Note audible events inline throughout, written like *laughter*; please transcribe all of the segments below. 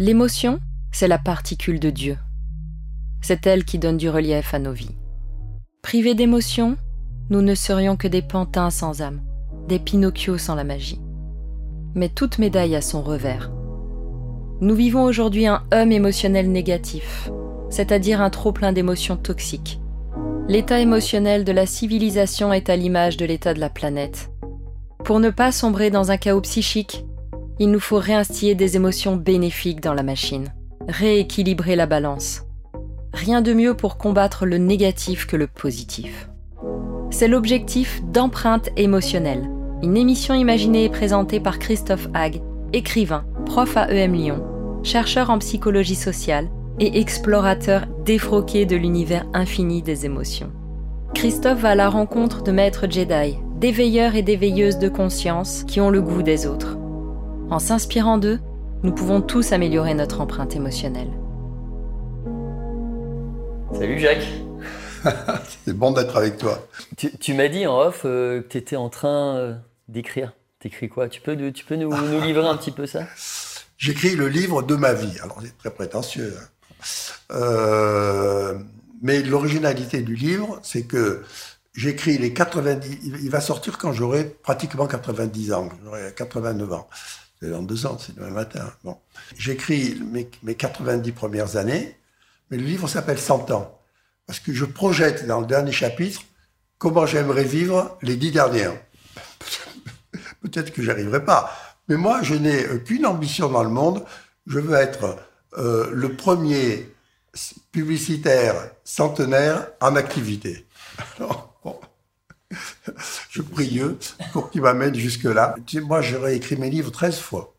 L'émotion, c'est la particule de Dieu. C'est elle qui donne du relief à nos vies. Privés d'émotion, nous ne serions que des pantins sans âme, des Pinocchio sans la magie. Mais toute médaille a son revers. Nous vivons aujourd'hui un hum émotionnel négatif, c'est-à-dire un trop-plein d'émotions toxiques. L'état émotionnel de la civilisation est à l'image de l'état de la planète. Pour ne pas sombrer dans un chaos psychique, il nous faut réinstiller des émotions bénéfiques dans la machine, rééquilibrer la balance. Rien de mieux pour combattre le négatif que le positif. C'est l'objectif d'empreinte émotionnelle, une émission imaginée et présentée par Christophe Hague, écrivain, prof à EM Lyon, chercheur en psychologie sociale et explorateur défroqué de l'univers infini des émotions. Christophe va à la rencontre de maîtres Jedi, d'éveilleurs et d'éveilleuses de conscience qui ont le goût des autres. En s'inspirant d'eux, nous pouvons tous améliorer notre empreinte émotionnelle. Salut Jacques. *laughs* C'est bon d'être avec toi. Tu, m'as dit en off euh, que tu étais en train euh, d'écrire. T'écris quoi? Tu peux, tu peux nous, nous, livrer un petit peu ça? *laughs* J'écris le livre de ma vie. Alors c'est très prétentieux. Hein. Euh, mais l'originalité du livre, c'est que j'écris les 90. Il va sortir quand j'aurai pratiquement 90 ans. J'aurai 89 ans. C'est dans deux ans, c'est demain matin. Bon. J'écris mes, mes 90 premières années, mais le livre s'appelle 100 ans. Parce que je projette dans le dernier chapitre comment j'aimerais vivre les dix dernières. *laughs* Peut-être que j'arriverai pas. Mais moi, je n'ai qu'une ambition dans le monde. Je veux être euh, le premier publicitaire centenaire en activité. *laughs* *laughs* je prie Dieu pour qu'il m'amène jusque-là. Moi, j'aurais écrit mes livres 13 fois.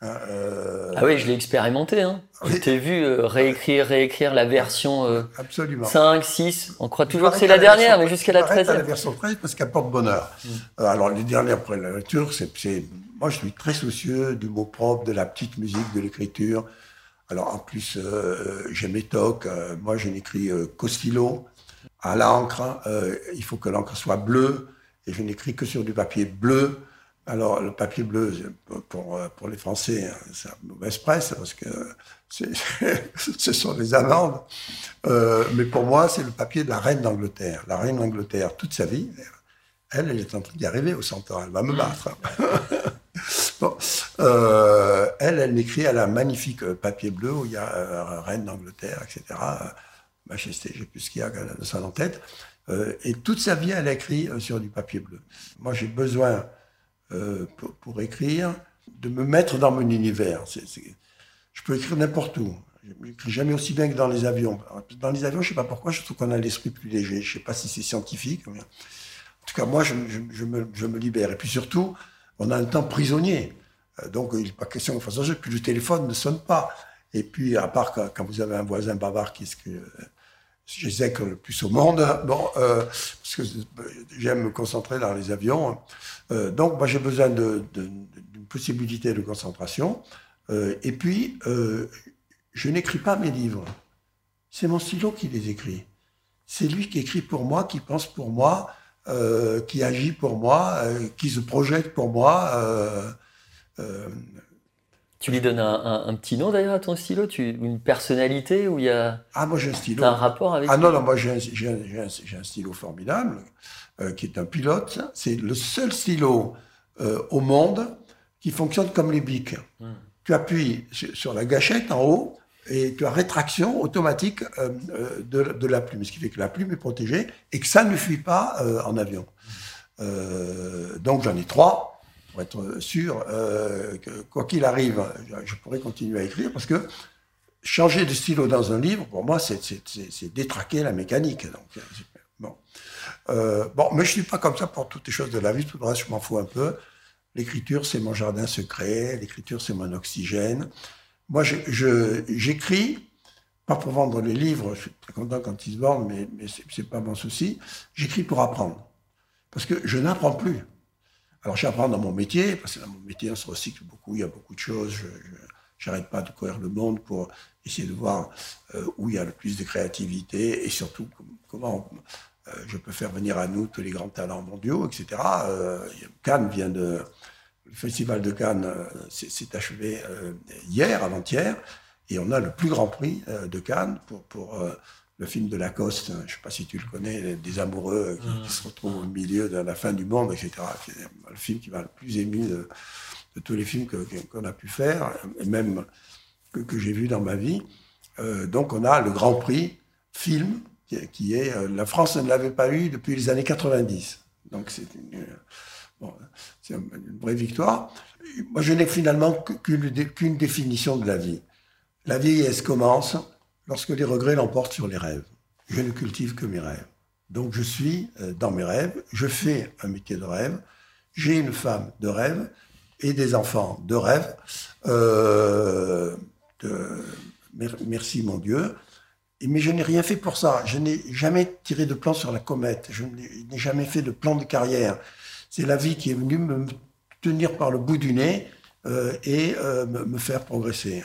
Hein, euh, ah oui, je l'ai expérimenté. Hein. Je t'ai vu euh, réécrire, réécrire la version 5, 6. On croit toujours que c'est la, dernière, mais jusqu'à la 13 la version 13 parce qu'elle porte bonheur. Mm. alors, les dernières après la lecture, c'est, moi, je suis très soucieux du mot propre, de la petite musique, de l'écriture. Alors en plus, euh, j'aime les tocs. Euh, moi, je n'écris euh, qu'au stylo, à l'encre. il faut que l'encre soit bleue. Et je n'écris que sur du papier bleu. Alors, le papier bleu, pour, pour les Français, hein, c'est une mauvaise presse parce que *laughs* ce sont des amendes. mais pour moi, c'est le papier de la reine d'Angleterre. La reine d'Angleterre, toute sa vie, elle, elle est en train d'y arriver au 100 ans. Elle va me battre. *laughs* Euh, elle, elle m'écrit à la magnifique papier bleu où il y a euh, Reine d'Angleterre, etc. Euh, Majesté, j'ai plus ce qu'il y a de ça en tête. et toute sa vie, elle a écrit sur du papier bleu. Moi, j'ai besoin, pour, écrire, de me mettre dans mon univers. je peux écrire n'importe où. Je n'écris jamais aussi bien que dans les avions. Dans les avions, je ne sais pas pourquoi, je trouve qu'on a l'esprit plus léger. Je ne sais pas si c'est scientifique. En tout cas, moi, je, me, libère. Et puis surtout, on a un temps prisonnier. Euh, donc, il n'est pas question de faire ça, puis le téléphone ne sonne pas. Et puis, à part quand, vous avez un voisin bavard qui est ce que que le plus au monde, euh, parce que j'aime me concentrer dans les avions. Euh, donc, moi, j'ai besoin d'une possibilité de concentration. et puis, je n'écris pas mes livres. C'est mon stylo qui les écrit. C'est lui qui écrit pour moi, qui pense pour moi, euh, qui agit pour moi, euh, qui se projette pour moi. Euh, tu lui donnes un, petit nom d'ailleurs à ton stylo? Tu, Une personnalité où il y a. Ah, moi j'ai un stylo. un rapport avec Ah non, non, moi j'ai un, un, stylo formidable, qui est un pilote. C'est le seul stylo au monde qui fonctionne comme les bics. Hmm. Tu appuies sur la gâchette en haut, et tu as rétraction automatique euh, euh, de, la plume, ce qui fait que la plume est protégée et que ça ne fuit pas euh, en avion. donc j'en ai trois, pour être sûr que quoi qu'il arrive, je pourrais continuer à écrire parce que changer de stylo dans un livre, pour moi, c'est détraquer la mécanique. Donc, bon. bon, mais je suis pas comme ça pour toutes les choses de la vie, tout le reste, je m'en fous un peu. L'écriture, c'est mon jardin secret, l'écriture, c'est mon oxygène. Moi, j'écris, pas pour vendre les livres, je suis très content quand ils se vendent, mais, mais ce n'est pas mon souci. J'écris pour apprendre. Parce que je n'apprends plus. Alors, j'apprends dans mon métier, parce que dans mon métier, on se recycle beaucoup, il y a beaucoup de choses. Je n'arrête pas de courir le monde pour essayer de voir euh, où il y a le plus de créativité et surtout comment euh, je peux faire venir à nous tous les grands talents mondiaux, etc. Euh, Cannes vient de le Festival de Cannes s'est achevé hier, avant-hier, et on a le plus grand prix de Cannes pour, pour le film de Lacoste, je ne sais pas si tu le connais, des amoureux qui, mm. se retrouvent au milieu de la fin du monde, etc. C'est le film qui m'a le plus ému de, tous les films qu'on a pu faire, et même que, j'ai vu dans ma vie. Euh, donc on a le Grand Prix film, qui, est... Euh, la France ne l'avait pas eu depuis les années 90. Donc c'est une, une, vraie victoire. Moi, je n'ai finalement qu'une définition de la vie. La vieillesse commence lorsque les regrets l'emportent sur les rêves. Je ne cultive que mes rêves. Donc je suis euh, dans mes rêves, je fais un métier de rêve, j'ai une femme de rêve et des enfants de rêve. Euh, merci mon Dieu. Mais je n'ai rien fait pour ça. Je n'ai jamais tiré de plan sur la comète. Je n'ai jamais fait de plan de carrière. C'est la vie qui est venue me tenir par le bout du nez euh, et me, faire progresser.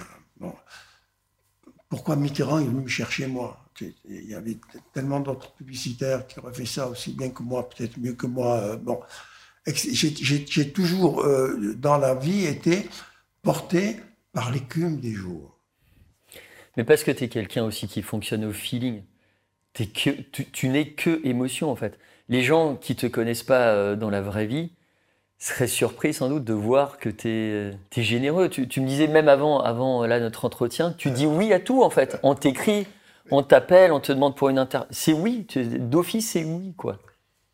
Pourquoi Mitterrand est venu me chercher moi? Il y avait tellement d'autres publicitaires qui auraient fait ça aussi bien que moi, peut-être mieux que moi. Euh, bon, j'ai toujours, euh, dans la vie, été porté par l'écume des jours. Mais parce que tu es quelqu'un aussi qui fonctionne au feeling. que, tu, n'es que émotion, en fait. Les gens qui te connaissent pas euh, dans la vraie vie, serais surpris sans doute de voir que tu es, généreux. Tu, me disais même avant, avant là, notre entretien, tu dis oui à tout en fait. On t'écrit, on t'appelle, on te demande pour une inter... C'est oui, d'office c'est oui quoi.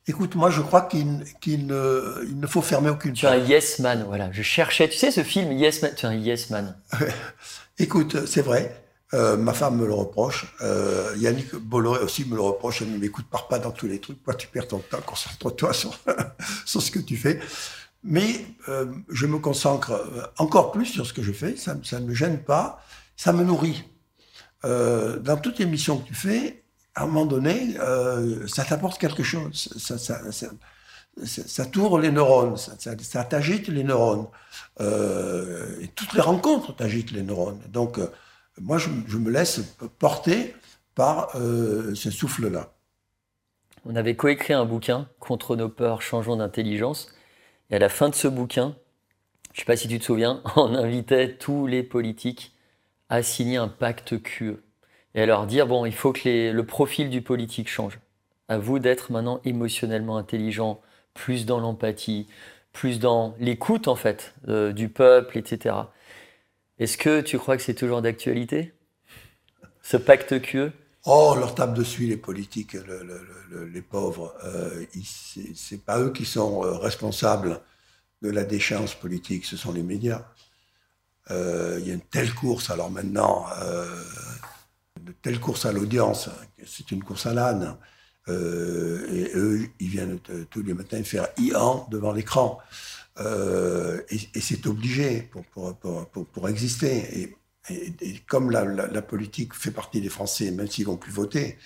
Écoute, moi je crois qu'il ne, il ne faut fermer aucune Tu es un yes man, voilà. Je cherchais, tu sais ce film Yes Man, tu es un yes man. *laughs* Écoute, c'est vrai. Euh, ma femme me le reproche. Euh, Yannick Bolloré aussi me le reproche. Elle ne m'écoute pas dans tous les trucs. Toi, tu perds ton temps. Concentre-toi *laughs* sur, sur, ce que tu fais. Mais euh, je me concentre encore plus sur ce que je fais. Ça, ne me gêne pas. Ça me nourrit. dans toute émission que tu fais, à un moment donné, ça t'apporte quelque chose. Ça, tourne les neurones, ça, t'agite les neurones. toutes les rencontres t'agitent les neurones. Donc, moi, je, me laisse porter par euh, ce souffle-là. On avait coécrit un bouquin, Contre nos peurs, changeons d'intelligence. Et à la fin de ce bouquin, je ne sais pas si tu te souviens, *laughs* on invitait tous les politiques à signer un pacte QE et à leur dire bon, il faut que le profil du politique change. À vous d'être maintenant émotionnellement intelligent, plus dans l'empathie, plus dans l'écoute en fait euh, du peuple, etc. Est-ce que tu crois que c'est toujours d'actualité Ce pacte QE Oh, leur table dessus, les politiques, les pauvres. Euh, c'est pas eux qui sont euh, responsables de la déchéance politique, ce sont les médias. Euh, il y a une telle course, alors maintenant, euh, de telle course à l'audience, c'est une course à l'âne. et eux, ils viennent tous les matins faire IAN devant l'écran. Euh, et, c'est obligé pour, pour, pour, pour exister. Et, comme la, politique fait partie des Français, même s'ils vont plus voter,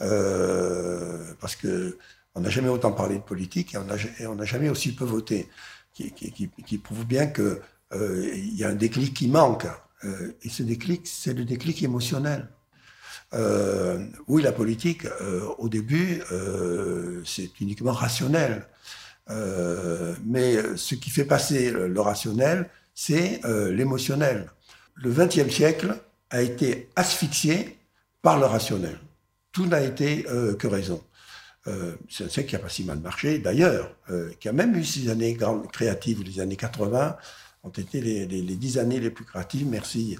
euh, parce que on n'a jamais autant parlé de politique et on n'a jamais aussi peu voté, qui, prouve bien que euh, y a un déclic qui manque. Et ce déclic, c'est le déclic émotionnel. Oui, la politique, au début, c'est uniquement rationnel. Euh, mais ce qui fait passer le, rationnel, c'est euh, l'émotionnel. Le XXe siècle a été asphyxié par le rationnel. Tout n'a été euh, que raison. c'est un siècle qui a pas si mal marché, d'ailleurs, qui a même eu ces années créatives, les années 80, ont été les, dix années les plus créatives. Merci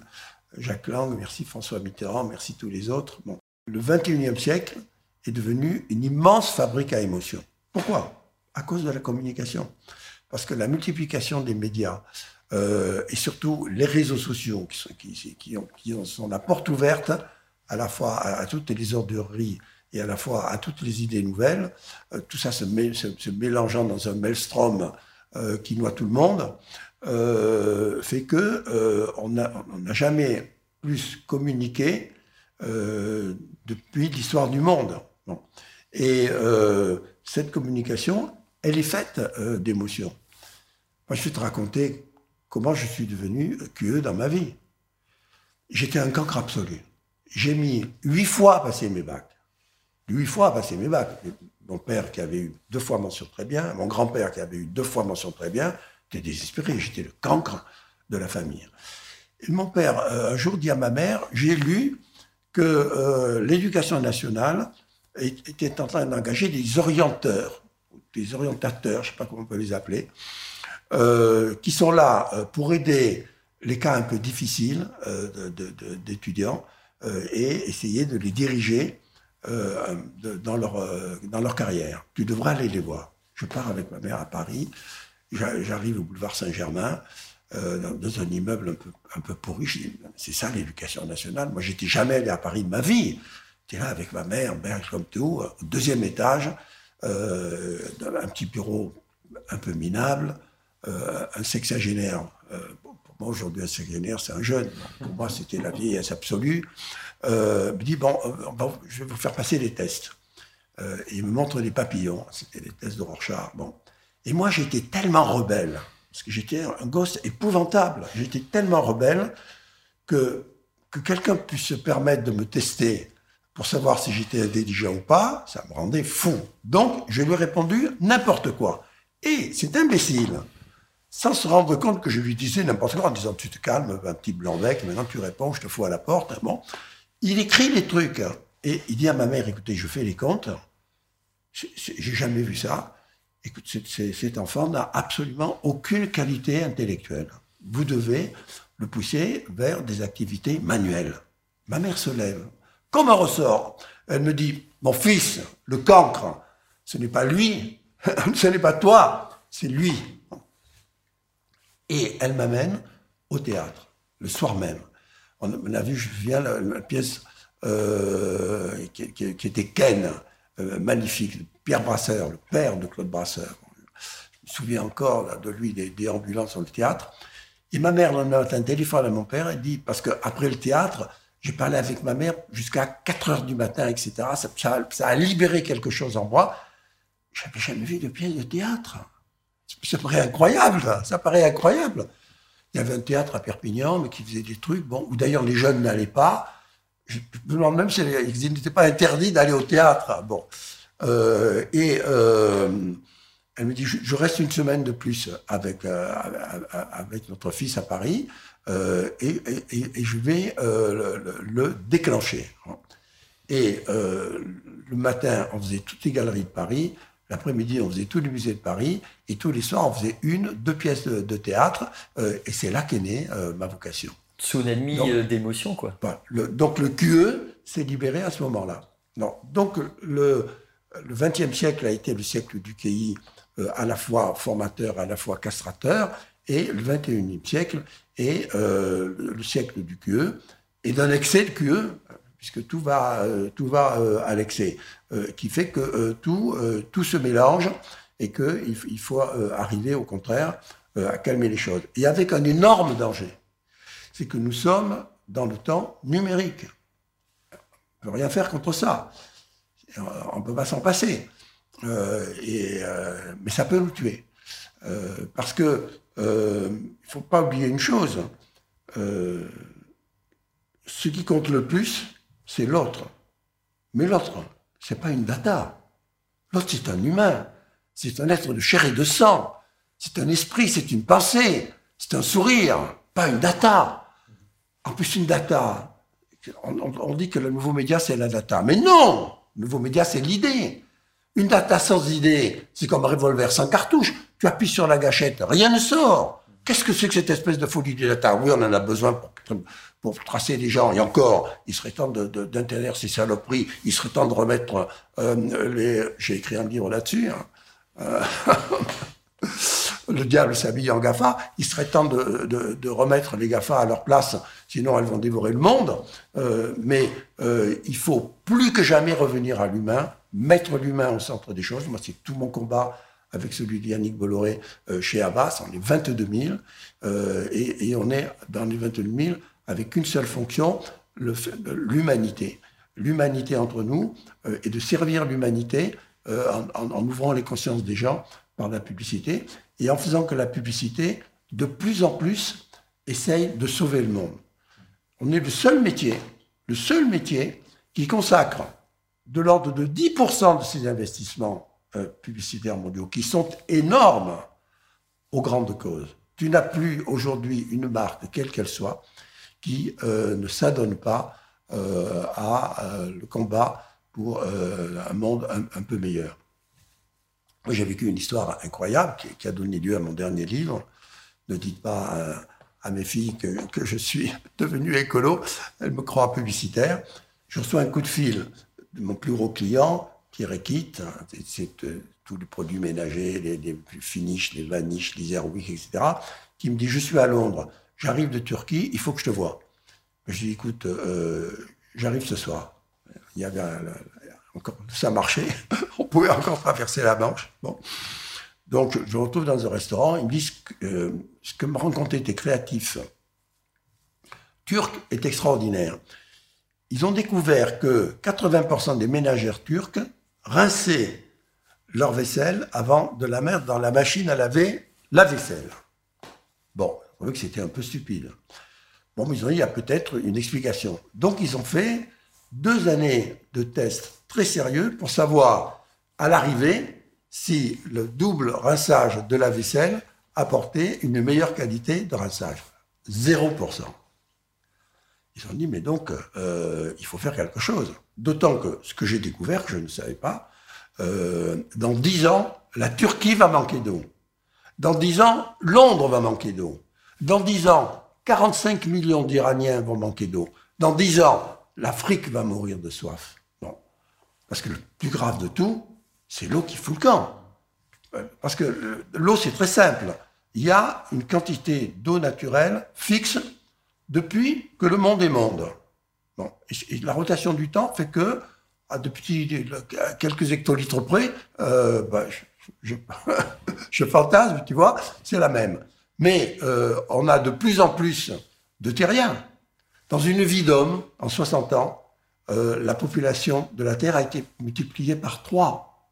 Jacques Lang, merci François Mitterrand, merci tous les autres. Le XXIe siècle est devenu une immense fabrique à émotions. Pourquoi? À cause de la communication. Parce que la multiplication des médias euh, et surtout les réseaux sociaux qui, sont, qui, qui, ont, qui sont la porte ouverte à la fois à, toutes les orderies et à la fois à toutes les idées nouvelles, euh, tout ça se, mélangeant dans un maelstrom euh, qui noie tout le monde, fait que on n'a jamais plus communiqué depuis l'histoire du monde. Et cette communication, elle est faite euh, d'émotions. Moi, je vais te raconter comment je suis devenu QE dans ma vie. J'étais un cancre absolu. J'ai mis huit fois à passer mes bacs. Huit fois à passer mes bacs. Mon père qui avait eu deux fois mention très bien, mon grand-père qui avait eu deux fois mention très bien, J'étais désespéré, j'étais le cancre de la famille. Mon père, euh, un jour, dit à ma mère, j'ai lu que euh, l'éducation nationale était en train d'engager des orienteurs, des orientateurs, je ne sais pas comment on peut les appeler, euh, qui sont là pour aider les cas un peu difficiles d'étudiants et essayer de les diriger dans, leur, dans leur carrière. Tu devras aller les voir. Je pars avec ma mère à Paris, j'arrive au boulevard Saint-Germain, euh, dans, un immeuble un peu, un peu pourri. C'est ça l'éducation nationale. Moi, j'étais jamais allé à Paris de ma vie. J'étais là avec ma mère, mère comme tout, au deuxième étage, euh, un petit bureau un peu minable, euh, un sexagénaire. Euh, pour moi, aujourd'hui, un sexagénaire, c'est un jeune. Pour moi, c'était la vieillesse absolue. Euh, me dit, bon, je vais vous faire passer les tests. il me montre des papillons. C'était les tests de Rorschach. Bon. Et moi, j'étais tellement rebelle parce que j'étais un gosse épouvantable. J'étais tellement rebelle que, que quelqu'un puisse se permettre de me tester pour savoir si j'étais intelligent ou pas, ça me rendait fou. Donc, je lui ai répondu n'importe quoi. Et c'est imbécile, sans se rendre compte que je lui disais n'importe quoi en disant tu te calmes, un petit blanc-bec, maintenant tu réponds, je te fous à la porte. Bon. Il écrit les trucs. Et il dit à ma mère, écoutez, je fais les comptes. J'ai jamais vu ça. Écoute, cet enfant n'a absolument aucune qualité intellectuelle. Vous devez le pousser vers des activités manuelles. Ma mère se lève. Comme un ressort, elle me dit, mon fils, le cancre, ce n'est pas lui, *laughs* ce n'est pas toi, c'est lui. Et elle m'amène au théâtre, le soir même. On a vu, je viens, la, pièce euh, qui, était Ken, euh, magnifique, Pierre Brasseur, le père de Claude Brasseur. Je me souviens encore de lui, des déambulants sur le théâtre. Et ma mère a un téléphone à mon père, elle dit, parce qu'après le théâtre, j'ai parlé avec ma mère jusqu'à 4 heures du matin, etc. Ça, a libéré quelque chose en moi. Je n'avais jamais vu de pièce de théâtre. Ça paraît incroyable, ça paraît incroyable. Il y avait un théâtre à Perpignan, mais qui faisait des trucs, bon, où d'ailleurs les jeunes n'allaient pas. Je me demande même s'il n'était pas interdit d'aller au théâtre. Bon. Euh, et euh, elle me dit, je, reste une semaine de plus avec, euh, avec notre fils à Paris et, je vais le, déclencher. Et le matin, on faisait toutes les galeries de Paris. L'après-midi, on faisait tous les musées de Paris. Et tous les soirs, on faisait une, deux pièces de, théâtre. et c'est là qu'est née ma vocation. Ennemi d'émotion, quoi. donc le QE s'est libéré à ce moment-là. Non. Donc le, le XXe siècle a été le siècle du QI euh, à la fois formateur, à la fois castrateur, et le XXIe siècle est euh, le siècle du QE et d'un excès de QE, puisque tout va, euh, tout va à l'excès, qui fait que tout, tout se mélange et qu'il il faut arriver au contraire à calmer les choses. Et avec un énorme danger, c'est que nous sommes dans le temps numérique. On ne peut rien faire contre ça. On ne peut pas s'en passer. Euh, euh, mais ça peut nous tuer. Euh, parce que il ne faut pas oublier une chose. ce qui compte le plus, c'est l'autre. Mais l'autre, c'est pas une data. L'autre, c'est un humain. C'est un être de chair et de sang. C'est un esprit, c'est une pensée. C'est un sourire, pas une data. En plus, une data. On, on dit que le nouveau média, c'est la data. Mais non le nouveau média, c'est l'idée. Une data sans idée, c'est comme un revolver sans cartouche. Tu appuies sur la gâchette, rien ne sort. Qu'est-ce que c'est que cette espèce de folie de data Oui, on en a besoin pour, tracer les gens. Et encore, il serait temps d'interdire ces saloperies. Il serait temps de remettre euh, les... J'ai écrit un livre là-dessus. Hein. Euh, *laughs* le diable s'habille en GAFA, il serait temps de, remettre les GAFA à leur place, sinon elles vont dévorer le monde. Euh, mais il faut plus que jamais revenir à l'humain, mettre l'humain au centre des choses. Moi, c'est tout mon combat avec celui d'Yannick Bolloré euh, chez Abbas. On est 22 000 et, et, on est dans les 22 000 avec une seule fonction, l'humanité. L'humanité entre nous et de servir l'humanité en, en ouvrant les consciences des gens par la publicité et en faisant que la publicité, de plus en plus, essaye de sauver le monde. On est le seul métier, le seul métier qui consacre de l'ordre de 10% de ses investissements euh, publicitaires mondiaux, qui sont énormes, aux grandes causes. Tu n'as plus aujourd'hui une marque, quelle qu'elle soit, qui euh, ne s'adonne pas euh, à euh, le combat pour un monde un, peu meilleur. Moi, j'ai vécu une histoire incroyable qui, a donné lieu à mon dernier livre. Ne dites pas à, mes filles que, que, je suis *laughs* devenu écolo, elles me croient publicitaire. Je reçois un coup de fil de mon plus gros client, Pierre Equite, c'est tous les produits ménagers, les, les finishes, les vaniches, les airwick, etc., qui me dit, je suis à Londres, j'arrive de Turquie, il faut que je te vois. Je dis, écoute, euh, j'arrive ce soir. Il y avait encore, ça marchait, *laughs* on pouvait encore traverser la Manche. Bon. Donc, je me retrouve dans un restaurant, ils me disent euh, ce que me racontaient tes créatifs turcs est extraordinaire. Ils ont découvert que 80% des ménagères turques rinçaient leur vaisselle avant de la mettre dans la machine à laver la vaisselle. Bon, on voit que c'était un peu stupide. Bon, mais ils ont dit, il y a peut-être une explication. Donc, ils ont fait deux années de tests très sérieux pour savoir, à l'arrivée, si le double rinçage de la vaisselle apportait une meilleure qualité de rinçage. 0%. Ils ont dit, mais donc, euh, il faut faire quelque chose. D'autant que ce que j'ai découvert, je ne savais pas, euh, dans dix ans, la Turquie va manquer d'eau. Dans dix ans, Londres va manquer d'eau. Dans dix ans, 45 millions d'Iraniens vont manquer d'eau. Dans dix ans, l'Afrique va mourir de soif. Bon. Parce que le plus grave de tout, c'est l'eau qui fout le camp. Parce que l'eau, c'est très simple. Il y a une quantité d'eau naturelle fixe depuis que le monde est monde. La rotation du temps fait que, à depuis quelques hectolitres près, euh, bah, *laughs* je, fantasme, tu vois, c'est la même. Mais euh, on a de plus en plus de terriens. Dans une vie d'homme, en 60 ans, euh, la population de la Terre a été multipliée par 3.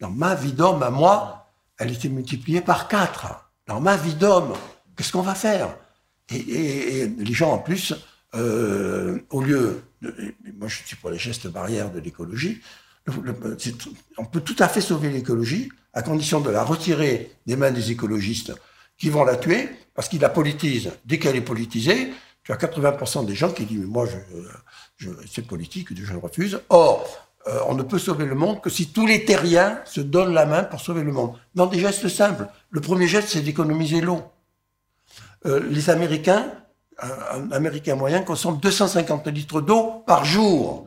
Dans ma vie d'homme, à moi, elle a été multipliée par 4. Dans ma vie d'homme, qu'est-ce qu'on va faire? Et, les gens, en plus, euh, au lieu, de, moi je suis pour les gestes barrières de l'écologie, on peut tout à fait sauver l'écologie à condition de la retirer des mains des écologistes qui vont la tuer parce qu'ils la politisent. Dès qu'elle est politisée, tu as 80% des gens qui disent mais moi c'est politique, je le refuse. Or, euh, on ne peut sauver le monde que si tous les terriens se donnent la main pour sauver le monde. Dans des gestes simples. Le premier geste, c'est d'économiser l'eau. Euh, les Américains, un, Américain moyen consomme 250 litres d'eau par jour.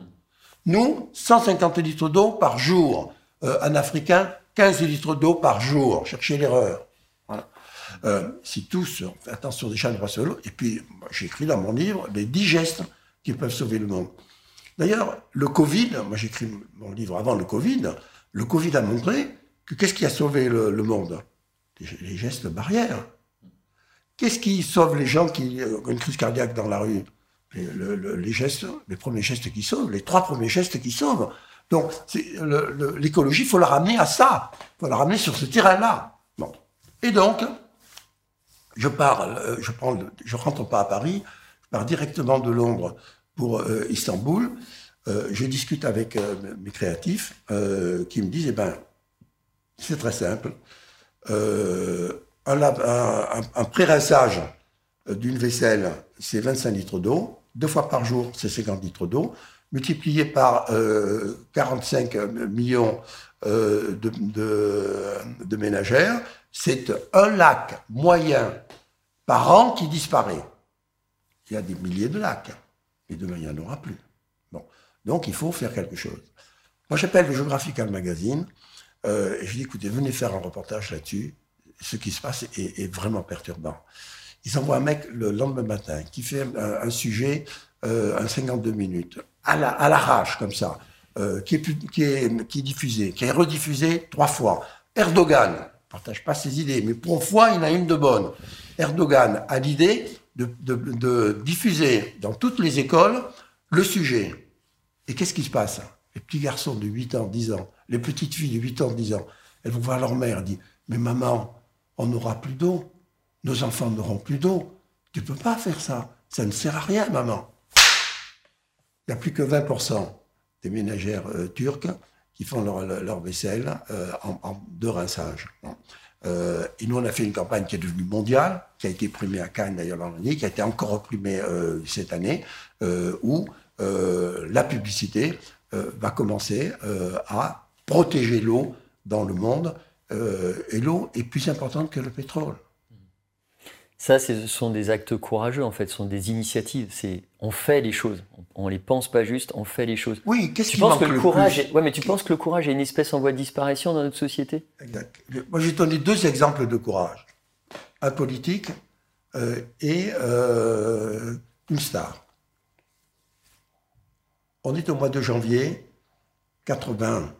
Nous, 150 litres d'eau par jour. Euh, un Africain, 15 litres d'eau par jour. Cherchez l'erreur. Euh, si tous attention déjà ne pas et puis j'écris dans mon livre les 10 gestes qui peuvent sauver le monde. D'ailleurs, le Covid, moi j'écris mon livre avant le Covid, le Covid a montré que qu'est-ce qui a sauvé le, monde? Les, gestes barrières. Qu'est-ce qui sauve les gens qui ont une crise cardiaque dans la rue? Les, gestes, les premiers gestes qui sauvent, les trois premiers gestes qui sauvent. Donc, l'écologie, il faut la ramener à ça. Il faut la ramener sur ce terrain-là. Bon. Et donc, je pars, euh, je prends, rentre pas à Paris, je pars directement de Londres pour euh, Istanbul. Euh, je discute avec mes créatifs qui me disent, eh ben, c'est très simple un, un, pré-rinçage d'une vaisselle, c'est 25 litres d'eau. Deux fois par jour, c'est 50 litres d'eau. Multiplié par 45 euh, millions euh, de, ménagères, c'est un lac moyen par an qui disparaît. Il y a des milliers de lacs, et demain, il n'y en aura plus. Bon. Donc, il faut faire quelque chose. Moi, j'appelle le Geographical Magazine, euh, et je dis, écoutez, venez faire un reportage là-dessus ce qui se passe est, vraiment perturbant. Ils envoient un mec le lendemain matin qui fait un, sujet, euh, un 52 minutes, à l'arrache, la, comme ça, euh, qui, est, qui, est, qui est diffusé, qui est rediffusé trois fois. Erdogan partage pas ses idées, mais pour une fois, il a une de bonne. Erdogan a l'idée de, de, de, diffuser dans toutes les écoles le sujet. Et qu'est-ce qui se passe? Les petits garçons de 8 ans, 10 ans, les petites filles de 8 ans, 10 ans, elles vont voir leur mère, dit Mais maman, on n'aura plus d'eau. Nos enfants n'auront plus d'eau. Tu ne peux pas faire ça. Ça ne sert à rien, maman. Il n'y a plus que 20% des ménagères euh, turques qui font leur, vaisselle euh, en, deux rinçages. Euh, et nous, on a fait une campagne qui est devenue mondiale, qui a été primée à Cannes d'ailleurs l'an dernier, qui a été encore reprimée euh, cette année, où la publicité va commencer à protéger l'eau dans le monde. Et l'eau est plus importante que le pétrole. Ça, ce sont des actes courageux, en fait, ce sont des initiatives. C'est on fait les choses, on, ne les pense pas juste, on fait les choses. Oui, qu'est-ce qui manque que le, courage Ouais, mais tu penses que le courage est une espèce en voie de disparition dans notre société? Exact. Moi, j'ai donné deux exemples de courage un politique euh, et euh, une star. On est au mois de janvier 80.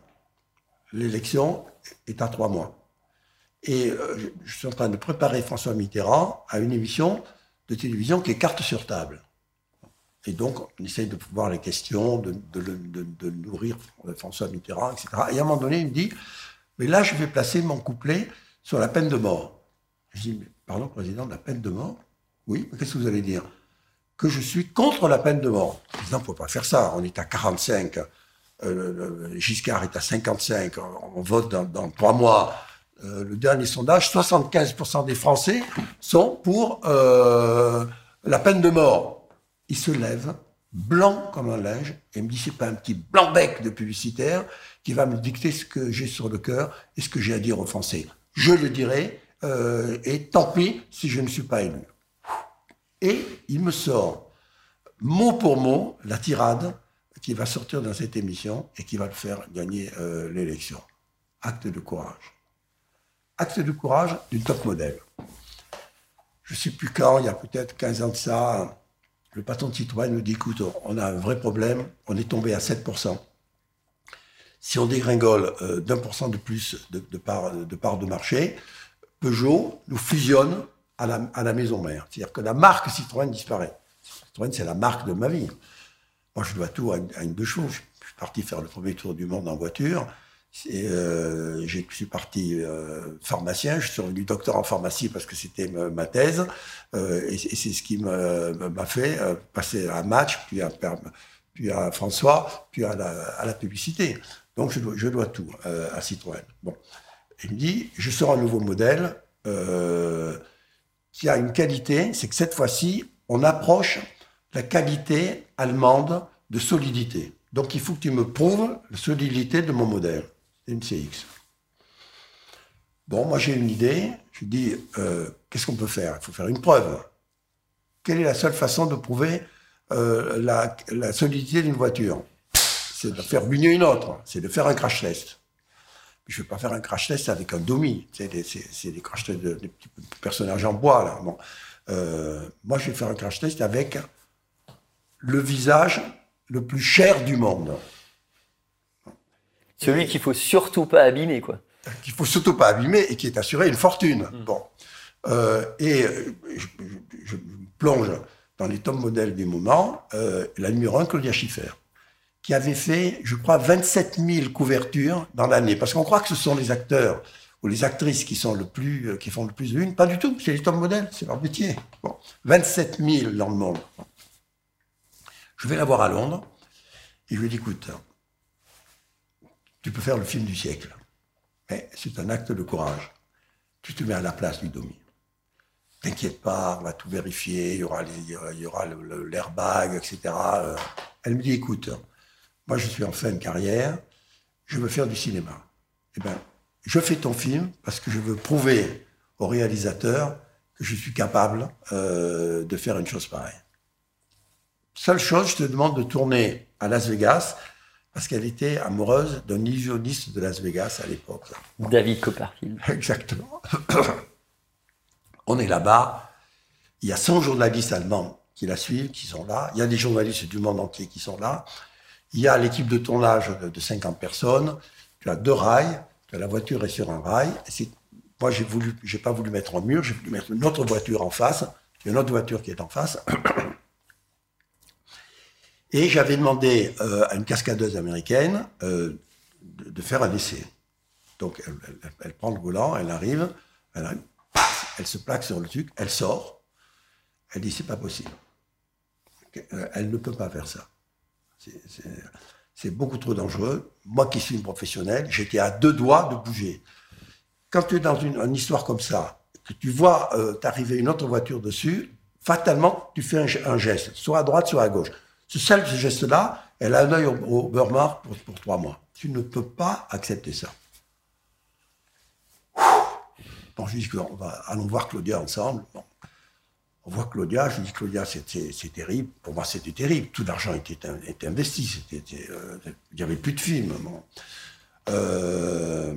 L'élection est à trois mois. Et euh, je suis en train de préparer François Mitterrand à une émission de télévision qui est carte sur table. Et donc, on essaye de pouvoir les questions, de, nourrir François Mitterrand, etc. Et à un moment donné, il me dit, mais là, je vais placer mon couplet sur la peine de mort. Je dis, mais pardon, président, la peine de mort? Oui, mais qu'est-ce que vous allez dire? Que je suis contre la peine de mort. Non, il ne faut pas faire ça. On est à 45, euh, Giscard est à 55, on, vote dans trois mois. Euh, le dernier sondage, 75% des Français sont pour euh, la peine de mort. Il se lève, blanc comme un linge, et me dit c'est pas un petit blanc-bec de publicitaire qui va me dicter ce que j'ai sur le cœur et ce que j'ai à dire aux Français. Je le dirai, et tant pis si je ne suis pas élu. Et il me sort mot pour mot la tirade qui va sortir dans cette émission et qui va le faire gagner l'élection. Acte de courage acte de courage du top modèle. Je ne sais plus quand, il y a peut-être 15 ans de ça, le patron de Citroën nous dit, écoute, on a un vrai problème, on est tombé à 7%. Si on dégringole euh, d'un pour cent de plus de, de, part, de part de marché, Peugeot nous fusionne à la, à la maison mère. C'est-à-dire que la marque Citroën disparaît. Citroën, c'est la marque de ma vie. Moi, je dois tout à une, à une deux choses. Je suis parti faire le premier tour du monde en voiture. Euh, je suis parti euh, pharmacien, je suis revenu docteur en pharmacie parce que c'était ma thèse, euh, et, c'est ce qui m'a fait euh, passer à un match, puis à, François, puis à la, publicité. Donc je dois, tout à Citroën. Bon, il me dit, je sors un nouveau modèle qui a une qualité, c'est que cette fois-ci, on approche la qualité allemande de solidité. Donc il faut que tu me prouves la solidité de mon modèle une. Bon, moi j'ai une idée, je dis, euh, qu'est-ce qu'on peut faire? Il faut faire une preuve. Quelle est la seule façon de prouver euh, la, solidité d'une voiture? C'est de faire mieux une autre, c'est de faire un crash test. Je ne vais pas faire un crash test avec un dummy, c'est des, crash tests de, petits personnages en bois. Bon. Euh, moi, je vais faire un crash test avec le visage le plus cher du monde. Celui qu'il faut surtout pas abîmer, quoi. Qu'il faut surtout pas abîmer et qui est assuré une fortune. Mm. Bon. Euh, et euh, je, plonge dans les top modèles du moment, euh, la numéro 1, Claudia Schiffer, qui avait fait, je crois, 27 000 couvertures dans l'année. Parce qu'on croit que ce sont les acteurs ou les actrices qui sont le plus, qui font le plus de une. Pas du tout, c'est les top modèles, c'est leur métier. Bon. 27 000 dans le monde. Je vais la voir à Londres et je lui dis, écoute, tu peux faire le film du siècle. Mais c'est un acte de courage. Tu te mets à la place du domi. T'inquiète pas, on va tout vérifier, il y aura, il y aura l'airbag, etc. Euh, elle me dit, écoute, moi je suis en fin de carrière, je veux faire du cinéma. Eh bien, je fais ton film parce que je veux prouver au réalisateur que je suis capable euh, de faire une chose pareille. Seule chose, je te demande de tourner à Las Vegas parce qu'elle était amoureuse d'un illusionniste de Las Vegas à l'époque. David Copperfield. *laughs* Exactement. On est là-bas. Il y a 100 journalistes allemands qui la suivent, qui sont là. Il y a des journalistes du monde entier qui sont là. Il y a l'équipe de tournage de 50 personnes. Tu as deux rails. La voiture est sur un rail. Moi, j'ai voulu, j'ai pas voulu mettre un mur. J'ai voulu mettre une autre voiture en face. Il y a une autre voiture qui est en face. *clears throat* Et j'avais demandé euh, à une cascadeuse américaine euh, de, faire un essai. Donc elle, prend le volant, elle arrive, elle, elle se plaque sur le truc, elle sort. Elle dit c'est pas possible. Euh, elle ne peut pas faire ça. C'est beaucoup trop dangereux. Moi qui suis une professionnelle, j'étais à deux doigts de bouger. quand tu es dans une, histoire comme ça, que tu vois t'arriver une autre voiture dessus, fatalement, tu fais un, geste, soit à droite, soit à gauche. Ce geste-là, elle a un œil au, au Burma pour, trois mois. Tu ne peux pas accepter ça. Bon, je dis qu'on va, allons voir Claudia ensemble. On voit Claudia, je dis Claudia, c'est terrible. Pour moi, c'était terrible. Tout l'argent était, était, investi. Euh, il n'y avait plus de films. Euh,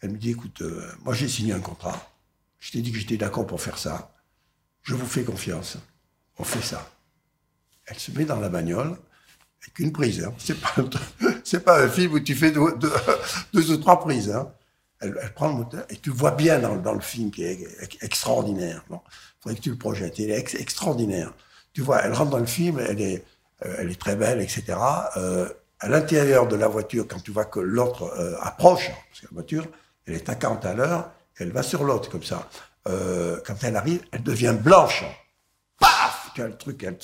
elle me dit, écoute, euh, moi j'ai signé un contrat. Je t'ai dit que j'étais d'accord pour faire ça. Je vous fais confiance. On fait ça. Elle se met dans la bagnole avec une prise. Hein. C'est pas, un *laughs* film où tu fais deux, *laughs* ou trois prises. Hein. Elle, prend le moteur et tu vois bien dans, le film qui est extraordinaire. Bon faudrait que tu le projettes. Elle est extraordinaire. Tu vois, elle rentre dans le film, elle est, euh, très belle, etc. Euh, à l'intérieur de la voiture, quand tu vois que l'autre euh, approche, parce que la voiture, elle est à 40 à l'heure, elle va sur l'autre comme ça. quand elle arrive, elle devient blanche. Le truc, elle,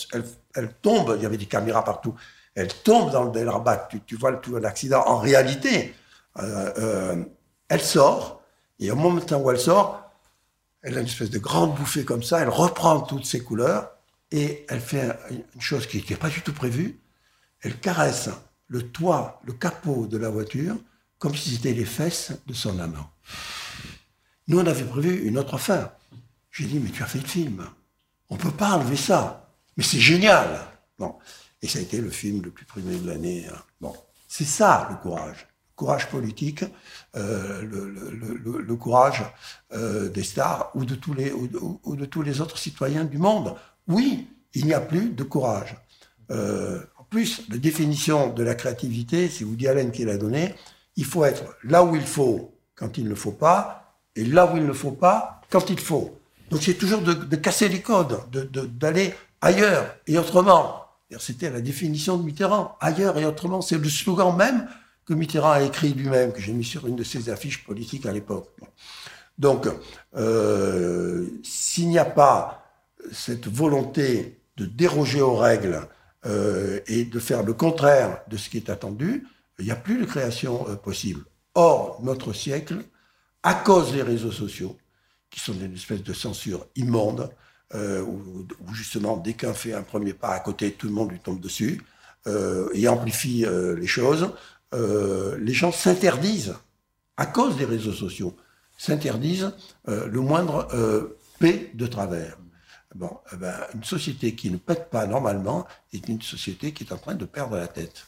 elle, tombe, il y avait des caméras partout. Elle tombe dans le rabat, tu, vois l'accident. En réalité, elle sort, et au moment où elle sort, elle a une espèce de grande bouffée comme ça, elle reprend toutes ses couleurs et elle fait une chose qui n'était pas du tout prévue. Elle caresse le toit, le capot de la voiture comme si c'était les fesses de son amant. Nous, on avait prévu une autre fin. J'ai dit, mais tu as fait le film. On ne peut pas enlever ça. Mais c'est génial. Bon. Et ça a été le film le plus primé de l'année. Hein. C'est ça, le courage courage politique, euh, le, courage euh, des stars ou de, tous les, ou, autres citoyens du monde. Oui, il n'y a plus de courage. Euh, en plus, la définition de la créativité, c'est Woody Allen qui l'a donnée, il faut être là où il faut quand il ne faut pas, et là où il ne faut pas quand il faut. Donc c'est toujours de, casser les codes, d'aller ailleurs et autrement. C'était la définition de Mitterrand, ailleurs et autrement. C'est le slogan même que Mitterrand a écrit lui-même, que j'ai mis sur une de ses affiches politiques à l'époque. Donc, euh, s'il n'y a pas cette volonté de déroger aux règles euh, et de faire le contraire de ce qui est attendu, il n'y a plus de création euh, possible. Or, notre siècle, à cause des réseaux sociaux, qui sont une espèce de censure immonde, où, justement, dès qu'un fait un premier pas à côté, tout le monde lui tombe dessus, et amplifie les choses, euh, les gens s'interdisent, à cause des réseaux sociaux, s'interdisent euh, le moindre euh, P de travers. Bon, eh ben, une société qui ne pète pas normalement est une société qui est en train de perdre la tête.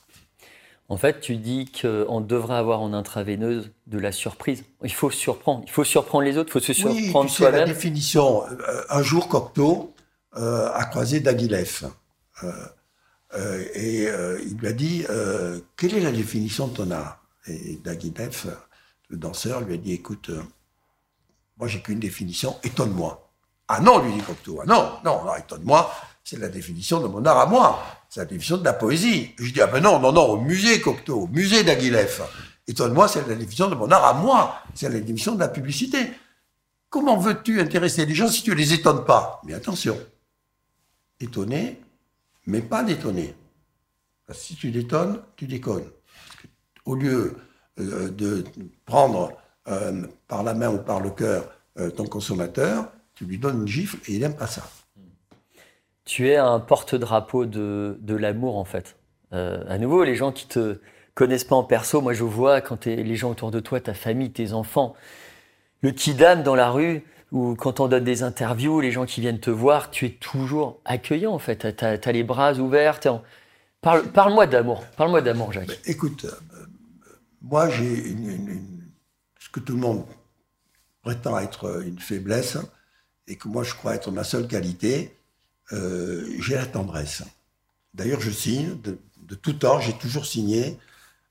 En fait, tu dis qu'on devrait avoir en intraveineuse de la surprise. Il faut surprendre. Il faut surprendre les autres, il faut se surprendre oui, soi-même. la définition. Un jour, Cocteau a croisé Daguilef. Euh, et euh, il lui a dit euh, Quelle est la définition de ton art? Et Daguinev, le danseur, lui a dit Écoute, moi j'ai qu'une définition, étonne-moi. Ah non, lui dit Cocteau, ah non, non, non étonne-moi, c'est la définition de mon art à moi, c'est la définition de la poésie. je dis Ah ben non, non, non, au musée Cocteau, au musée Daguilev. Étonne-moi, c'est la définition de mon art à moi, c'est la définition de la publicité. Comment veux-tu intéresser les gens si tu ne les étonnes pas? Mais attention, étonner, mais pas détonner. si tu détonnes, tu déconnes. Au lieu euh, de prendre euh, par la main ou par le cœur euh, ton consommateur, tu lui donnes une gifle et il n'aime pas ça. Tu es un porte-drapeau de, de l'amour en fait. à nouveau, les gens qui te connaissent pas en perso, moi je vois quand les gens autour de toi, ta famille, tes enfants, le kidam dans la rue, ou quand on donne des interviews, les gens qui viennent te voir, tu es toujours accueillant en fait. Tu as, les bras ouverts. Parle, moi d'amour. Parle-moi d'amour, Jacques. Ben, écoute, euh, moi j'ai ce que tout le monde prétend être une faiblesse et que moi je crois être ma seule qualité. Euh, j'ai la tendresse. D'ailleurs, je signe de, tout temps, j'ai toujours signé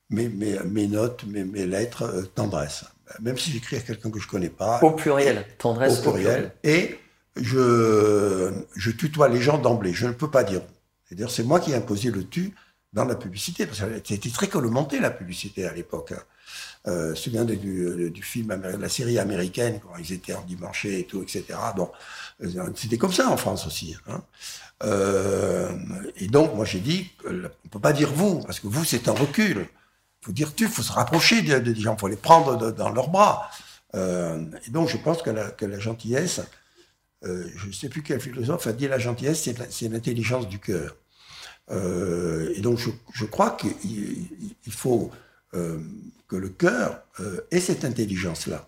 mes, mes, notes, mes, mes lettres euh, tendresse même si j'écris à quelqu'un que je connais pas. Au pluriel, tendresse au pluriel. Et je, je tutoie les gens d'emblée. Je ne peux pas dire. C'est-à-dire, c'est moi qui ai imposé le tu dans la publicité, parce que c'était très colomenté la publicité à l'époque. Hein. Euh, je me souviens du, du, film, la série américaine, quand ils étaient en dimanche et tout, etc. Bon, euh, c'était comme ça en France aussi. Hein. Euh, et donc, moi, j'ai dit, on peut pas dire vous, parce que vous, c'est un recul faut dire tu, faut se rapprocher des, gens, faut les prendre dans leurs bras. et donc, je pense que la, gentillesse, je ne sais plus quel philosophe a dit la gentillesse, c'est l'intelligence du cœur. Et donc, je, crois qu'il faut que le cœur ait cette intelligence-là.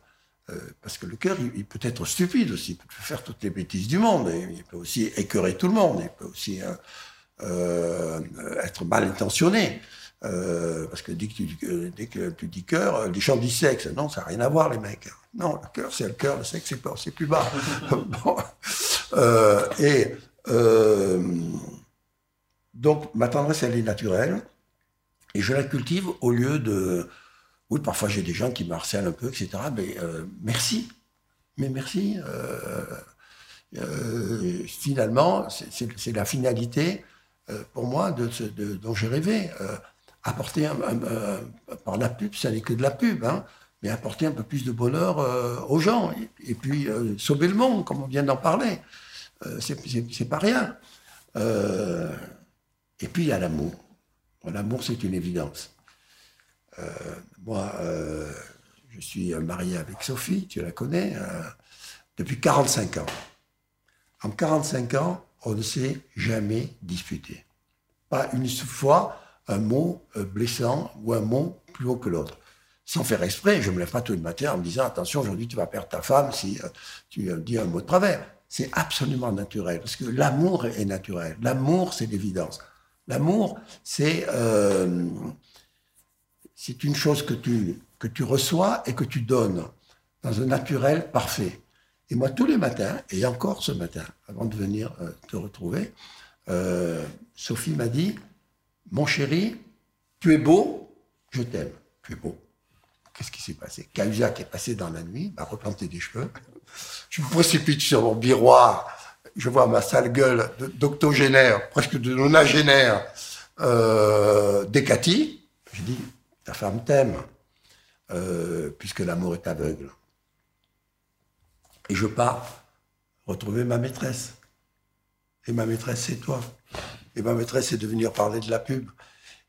parce que le cœur, il, peut être stupide aussi, il peut faire toutes les bêtises du monde, il peut aussi écœurer tout le monde, il peut aussi euh, être mal intentionné. Euh, parce que dès que, tu, dès que tu dis cœur, les gens disent sexe. Non, ça n'a rien à voir, les mecs. Non, le cœur, c'est le cœur, le sexe, c'est plus bas. *laughs* euh, et euh, donc, ma tendresse, elle est naturelle. Et je la cultive au lieu de. Oui, parfois j'ai des gens qui me harcèlent un peu, etc. Mais euh, merci. Mais merci. Euh, euh finalement, c'est la finalité pour moi, de, dont j'ai rêvé. Apporter, par la pub, ça n'est que de la pub, hein, mais apporter un peu plus de bonheur aux gens. Et, puis sauver le monde, comme on vient d'en parler. c'est pas rien. Et puis il y a l'amour. l'amour, c'est une évidence. moi, je suis marié avec Sophie, tu la connais, depuis 45 ans. En 45 ans, on ne s'est jamais disputé. Pas une fois un mot euh, blessant ou un mot plus haut que l'autre. Sans faire exprès, je me lève pas tout le matin en me disant attention, aujourd'hui tu vas perdre ta femme si euh, tu euh, dis un mot de travers. C'est absolument naturel, parce que l'amour est naturel. L'amour, c'est l'évidence. L'amour, c'est c'est une chose que tu, que tu reçois et que tu donnes dans un naturel parfait. Et moi, tous les matins, et encore ce matin, avant de venir euh, te retrouver, euh, Sophie m'a dit Mon chéri, tu es beau, je t'aime. Tu es beau. Qu'est-ce qui s'est passé? Cahuzac est passé dans la nuit, m'a replanté des cheveux. *laughs* Je me précipite sur mon miroir, je vois ma sale gueule d'octogénaire, presque de nonagénaire, euh. Je dis Ta femme t'aime, euh, puisque l'amour est aveugle. Et je pars retrouver ma maîtresse. Et ma maîtresse, c'est toi. Et ma maîtresse, c'est de venir parler de la pub.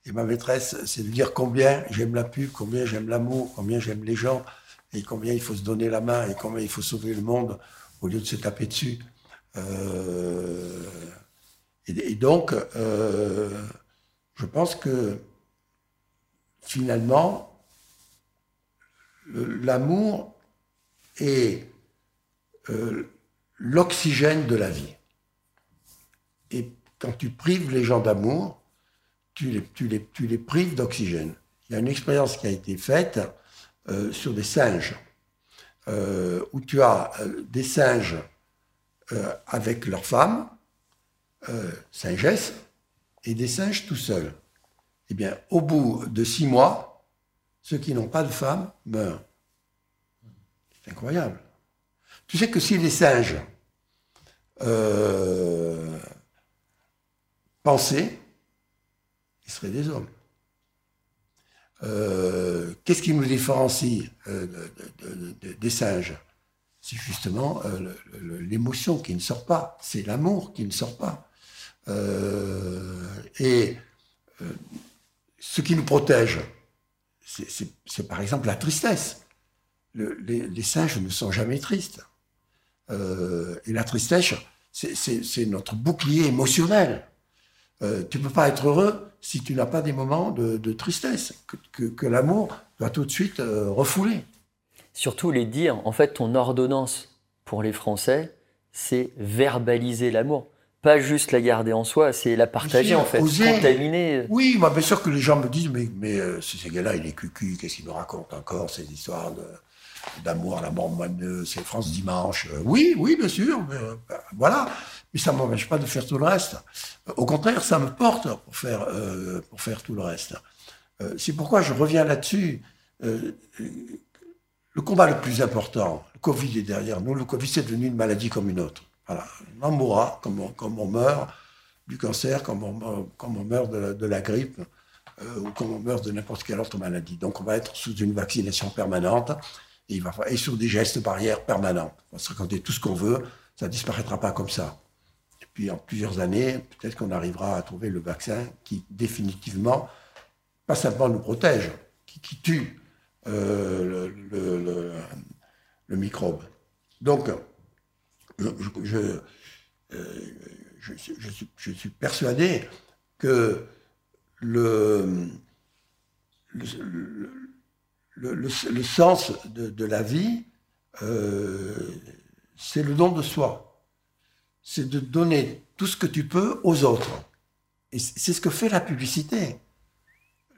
Et ma maîtresse, c'est de dire combien j'aime la pub, combien j'aime l'amour, combien j'aime les gens, et combien il faut se donner la main, et combien il faut sauver le monde au lieu de se taper dessus. Euh, et, donc, euh, je pense que finalement, l'amour est euh, l'oxygène de la vie. Et quand tu prives les gens d'amour, tu les, prives d'oxygène. Il y a une expérience qui a été faite sur des singes, où tu as des singes avec leurs femmes, singesses, et des singes tout seuls. Eh bien, au bout de six mois, ceux qui n'ont pas de femme meurent. C'est incroyable. Tu sais que si les singes euh, pensaient, ils seraient des hommes. Euh, qu'est-ce qui nous différencie euh, des singes? C'est justement l'émotion qui ne sort pas, c'est l'amour qui ne sort pas. et ce qui nous protège, c'est par exemple la tristesse. les, singes ne sont jamais tristes. Euh, et la tristesse, c'est notre bouclier émotionnel. Euh, tu ne peux pas être heureux si tu n'as pas des moments de, tristesse, que, l'amour doit tout de suite euh, refouler. Surtout les dire, en fait, ton ordonnance pour les Français, c'est verbaliser l'amour. Pas juste la garder en soi, c'est la partager en fait, contaminer. Oui, moi, bien sûr que les gens me disent, mais, mais ce gars-là, il est cucu, qu'est-ce qu'il me raconte encore, ces histoires d'amour, la mort c'est France Dimanche. Euh, oui, oui, bien sûr, euh, voilà. Mais ça ne m'empêche pas de faire tout le reste. Au contraire, ça me porte pour faire, euh, pour faire tout le reste. c'est pourquoi je reviens là-dessus. Le combat le plus important, le Covid est derrière nous. Le Covid, c'est devenu une maladie comme une autre. On mourra comme on, meurt du cancer, comme on, meurt de la, grippe, ou comme on meurt de n'importe quelle autre maladie. Donc on va être sous une vaccination permanente. Et, sur des gestes barrières permanents. On va se raconter tout ce qu'on veut, ça ne disparaîtra pas comme ça. Et puis en plusieurs années, peut-être qu'on arrivera à trouver le vaccin qui définitivement, pas simplement nous protège, qui, tue euh, le microbe. Donc, je, je, je, suis, persuadé que le, le, sens de, la vie, euh, c'est le don de soi. C'est de donner tout ce que tu peux aux autres. Et c'est ce que fait la publicité.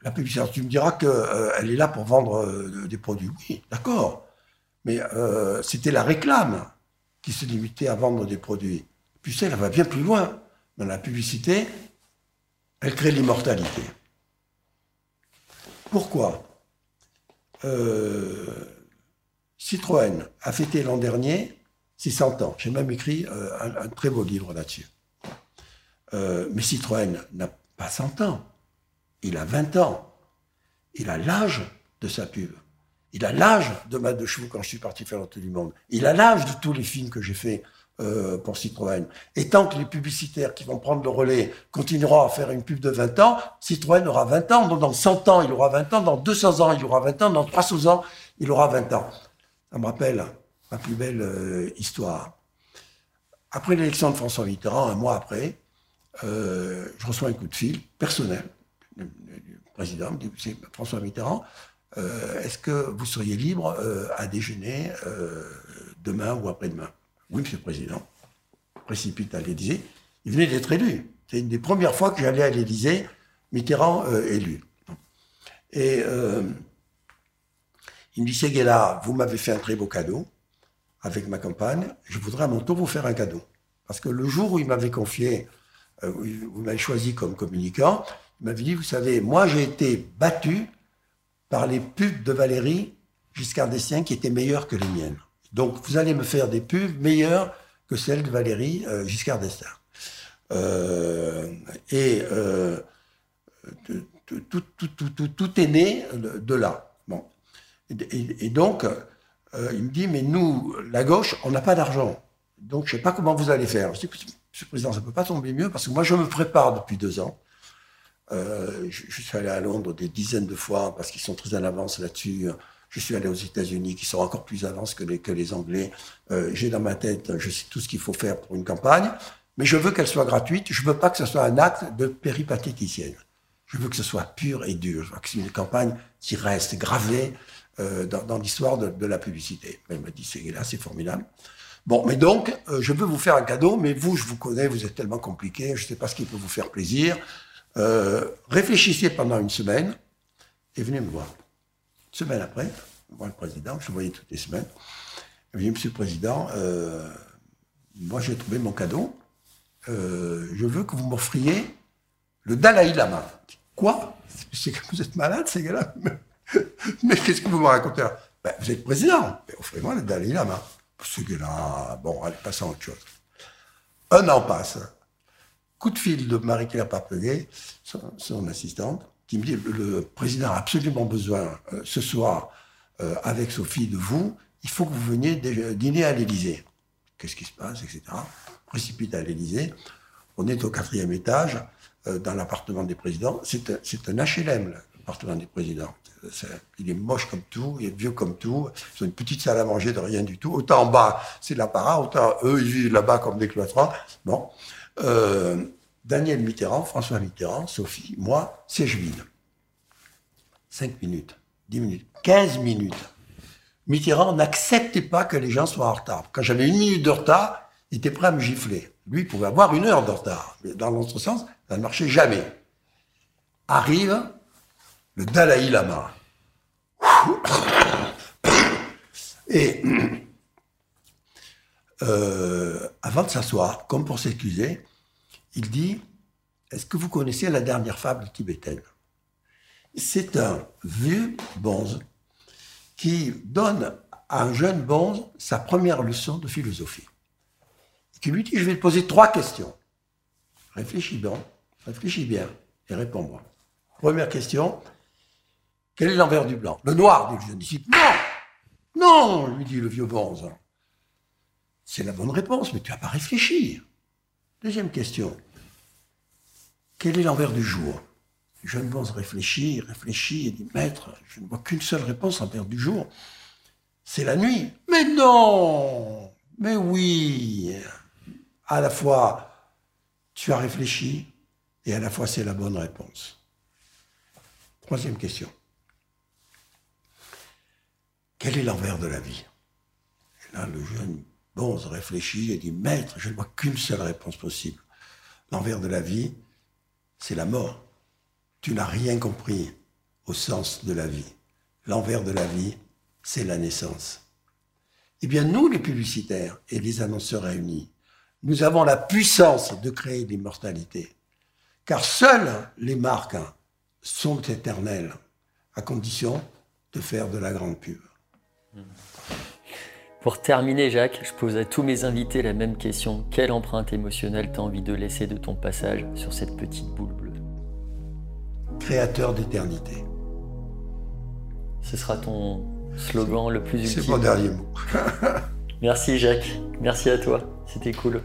La publicité, tu me diras qu'elle euh, est là pour vendre euh, des produits. Oui, d'accord. Mais c'était la réclame qui se limitait à vendre des produits. Puis elle va bien plus loin. Dans la publicité, elle crée l'immortalité. Pourquoi? Euh, Citroën a fêté l'an dernier ses 100 ans. J'ai même écrit euh, un, très beau livre là-dessus. Euh, mais Citroën n'a pas 100 ans. Il a 20 ans. Il a l'âge de sa pub. Il a l'âge de ma de quand je suis parti faire l'autre du monde. Il a l'âge de tous les films que j'ai faits euh, pour Citroën. Et tant que les publicitaires qui vont prendre le relais continueront à faire une pub de 20 ans, Citroën aura 20 ans. Donc dans 100 ans, il aura 20 ans. Dans 200 ans, il aura 20 ans. Dans 300 ans, il aura 20 ans. Ça me rappelle ma plus belle euh, histoire. Après l'élection de François Mitterrand, un mois après, euh, je reçois un coup de fil personnel du président, me dit, François Mitterrand, est-ce que vous seriez libre à déjeuner demain ou après-demain? Oui, Monsieur le Président, précipite à l'Élysée. Il venait d'être élu. C'est une des premières fois que j'allais à l'Élysée, Mitterrand euh, élu. Et euh, il me dit, Seguela, vous m'avez fait un très beau cadeau avec ma campagne. Je voudrais à mon tour vous faire un cadeau. Parce que le jour où il m'avait confié, euh, vous m'avez choisi comme communicant, m'avait dit, vous savez, moi j'ai été battu par les pubs de Valérie Giscard d'Estaing qui étaient meilleures que les miennes. Donc vous allez me faire des pubs meilleures que celles de Valérie euh, Giscard d'Estaing. Euh, et euh, tout, est né de là. Bon. Et, donc, il me dit, mais nous, la gauche, on n'a pas d'argent. Donc, je ne sais pas comment vous allez faire. Je dis, Monsieur le Président, ça ne peut pas tomber mieux parce que moi, je me prépare depuis deux ans. Je, je, suis allé à Londres des dizaines de fois parce qu'ils sont très en avance là-dessus. Je suis allé aux États-Unis, qui sont encore plus avancés que les, que les Anglais. Euh, j'ai dans ma tête, je sais tout ce qu'il faut faire pour une campagne, mais je veux qu'elle soit gratuite. Je veux pas que ce soit un acte de péripatéticienne. Je veux que ce soit pur et dur. Je veux que c'est une campagne qui reste gravée euh, dans, dans l'histoire de, de, la publicité. Elle m'a dit, c'est là, c'est formidable. Bon, mais donc, euh, je veux vous faire un cadeau, mais vous, je vous connais, vous êtes tellement compliqué, je ne sais pas ce qui peut vous faire plaisir. Euh, réfléchissez pendant une semaine et venez me voir. Une semaine après, moi le président, je le voyais toutes les semaines, il me dit, Monsieur le Président, euh, moi j'ai trouvé mon cadeau, euh, je veux que vous m'offriez le Dalai Lama. Quoi? C'est que vous êtes malade, ces gars-là? *laughs* Mais qu'est-ce que vous me racontez? Ben, Vous êtes président, offrez-moi le Dalai Lama. Ce gars-là, bon, allez, passons à autre chose. Un an passe. Coup de fil de Marie-Claire Papeguet, son assistante qui me dit le président a absolument besoin euh, ce soir euh, avec Sophie de vous, il faut que vous veniez dîner à l'Élysée. Qu'est-ce qui se passe, etc. Précipite à l'Élysée. On est au quatrième étage, euh, dans l'appartement des présidents. C'est un, HLM, l'appartement des présidents. il est moche comme tout, il est vieux comme tout. Ils ont une petite salle à manger de rien du tout. Autant en bas, c'est l'apparat, autant eux, ils vivent là-bas comme des cloîtres. Bon. Daniel Mitterrand, François Mitterrand, Sophie, moi, c'est vide. 5 minutes, 10 minutes, 15 minutes. Mitterrand n'acceptait pas que les gens soient en retard. Quand j'avais une minute de retard, il était prêt à me gifler. Lui, il pouvait avoir une heure de retard. Mais dans l'autre sens, ça ne marchait jamais. Arrive le Dalai Lama. Et euh, avant de s'asseoir, comme pour s'excuser, il dit Est-ce que vous connaissez la dernière fable tibétaine? C'est un vieux bonze qui donne à un jeune bonze sa première leçon de philosophie. Qui lui dit Je vais te poser trois questions. Réfléchis bien, réfléchis bien et réponds-moi. Première question Quel est l'envers du blanc? Le noir, dit le jeune disciple. Non Non lui dit le vieux bonze. C'est la bonne réponse, mais tu n'as pas réfléchi. Deuxième question. Quel est l'envers du jour? Jeune Bonze réfléchit, réfléchit et dit Maître, je ne vois qu'une seule réponse l'envers du jour. c'est la nuit. Mais non Mais oui À la fois, tu as réfléchi, et à la fois, c'est la bonne réponse. Troisième question. Quel est l'envers de la vie? Là, le jeune Bonze réfléchit et dit Maître, je ne vois qu'une seule réponse possible. L'envers de la vie, c'est la mort. Tu n'as rien compris au sens de la vie. L'envers de la vie, c'est la naissance. Eh bien, nous, les publicitaires et les annonceurs réunis, nous avons la puissance de créer l'immortalité. Car seules les marques sont éternelles, à condition de faire de la grande pub. Pour terminer, Jacques, je pose à tous mes invités la même question. Quelle empreinte émotionnelle t'as envie de laisser de ton passage sur cette petite boule bleue? Créateur d'éternité. Ce sera ton slogan le plus utile. C'est mon dernier mot. *laughs* Merci Jacques, merci à toi, c'était cool.